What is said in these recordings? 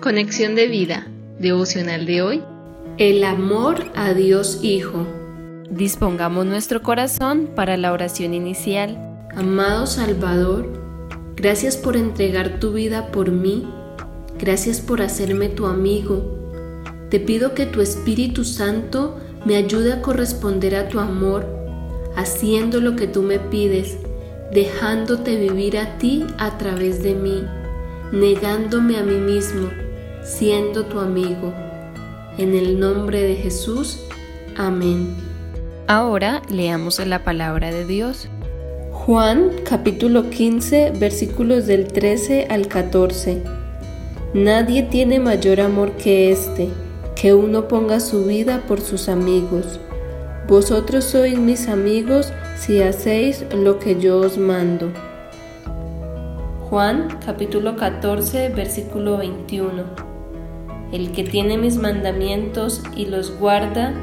Conexión de vida, devocional de hoy. El amor a Dios Hijo. Dispongamos nuestro corazón para la oración inicial. Amado Salvador, gracias por entregar tu vida por mí. Gracias por hacerme tu amigo. Te pido que tu Espíritu Santo me ayude a corresponder a tu amor, haciendo lo que tú me pides, dejándote vivir a ti a través de mí, negándome a mí mismo siendo tu amigo. En el nombre de Jesús, amén. Ahora leamos la palabra de Dios. Juan capítulo 15 versículos del 13 al 14. Nadie tiene mayor amor que este, que uno ponga su vida por sus amigos. Vosotros sois mis amigos si hacéis lo que yo os mando. Juan capítulo 14 versículo 21. El que tiene mis mandamientos y los guarda,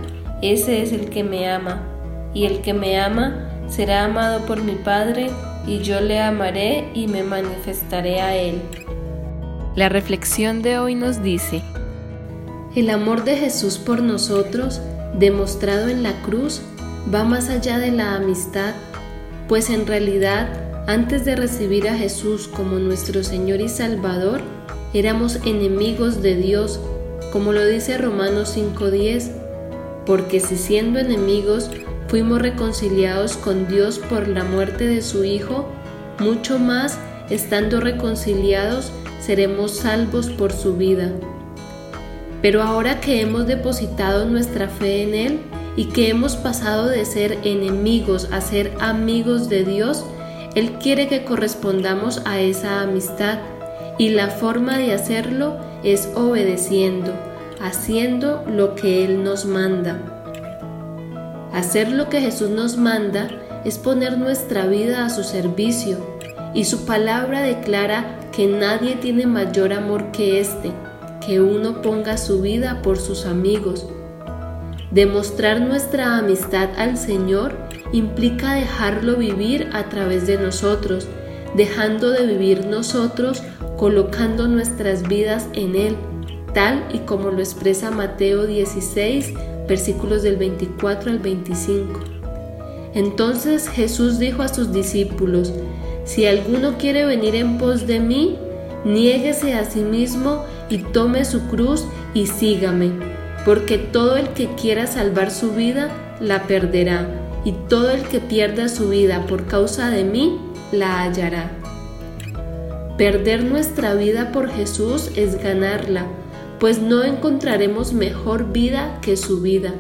ese es el que me ama. Y el que me ama será amado por mi Padre, y yo le amaré y me manifestaré a él. La reflexión de hoy nos dice, el amor de Jesús por nosotros, demostrado en la cruz, va más allá de la amistad, pues en realidad, antes de recibir a Jesús como nuestro Señor y Salvador, éramos enemigos de Dios, como lo dice Romanos 5.10, porque si siendo enemigos fuimos reconciliados con Dios por la muerte de su Hijo, mucho más, estando reconciliados, seremos salvos por su vida. Pero ahora que hemos depositado nuestra fe en Él y que hemos pasado de ser enemigos a ser amigos de Dios, Él quiere que correspondamos a esa amistad y la forma de hacerlo es obedeciendo, haciendo lo que Él nos manda. Hacer lo que Jesús nos manda es poner nuestra vida a su servicio y su palabra declara que nadie tiene mayor amor que este, que uno ponga su vida por sus amigos. Demostrar nuestra amistad al Señor implica dejarlo vivir a través de nosotros, dejando de vivir nosotros colocando nuestras vidas en Él, tal y como lo expresa Mateo 16, versículos del 24 al 25. Entonces Jesús dijo a sus discípulos, si alguno quiere venir en pos de mí, niéguese a sí mismo y tome su cruz y sígame, porque todo el que quiera salvar su vida, la perderá, y todo el que pierda su vida por causa de mí, la hallará. Perder nuestra vida por Jesús es ganarla, pues no encontraremos mejor vida que su vida.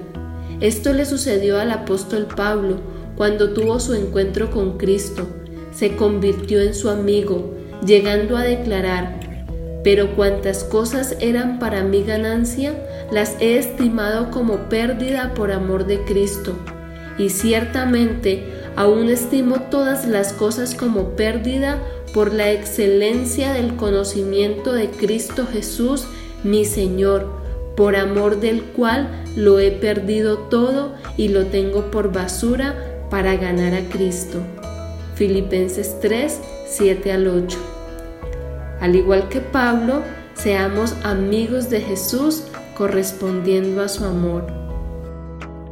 Esto le sucedió al apóstol Pablo cuando tuvo su encuentro con Cristo. Se convirtió en su amigo, llegando a declarar, pero cuantas cosas eran para mi ganancia, las he estimado como pérdida por amor de Cristo. Y ciertamente aún estimo todas las cosas como pérdida por la excelencia del conocimiento de Cristo Jesús, mi Señor, por amor del cual lo he perdido todo y lo tengo por basura para ganar a Cristo. Filipenses 3, 7 al 8. Al igual que Pablo, seamos amigos de Jesús correspondiendo a su amor.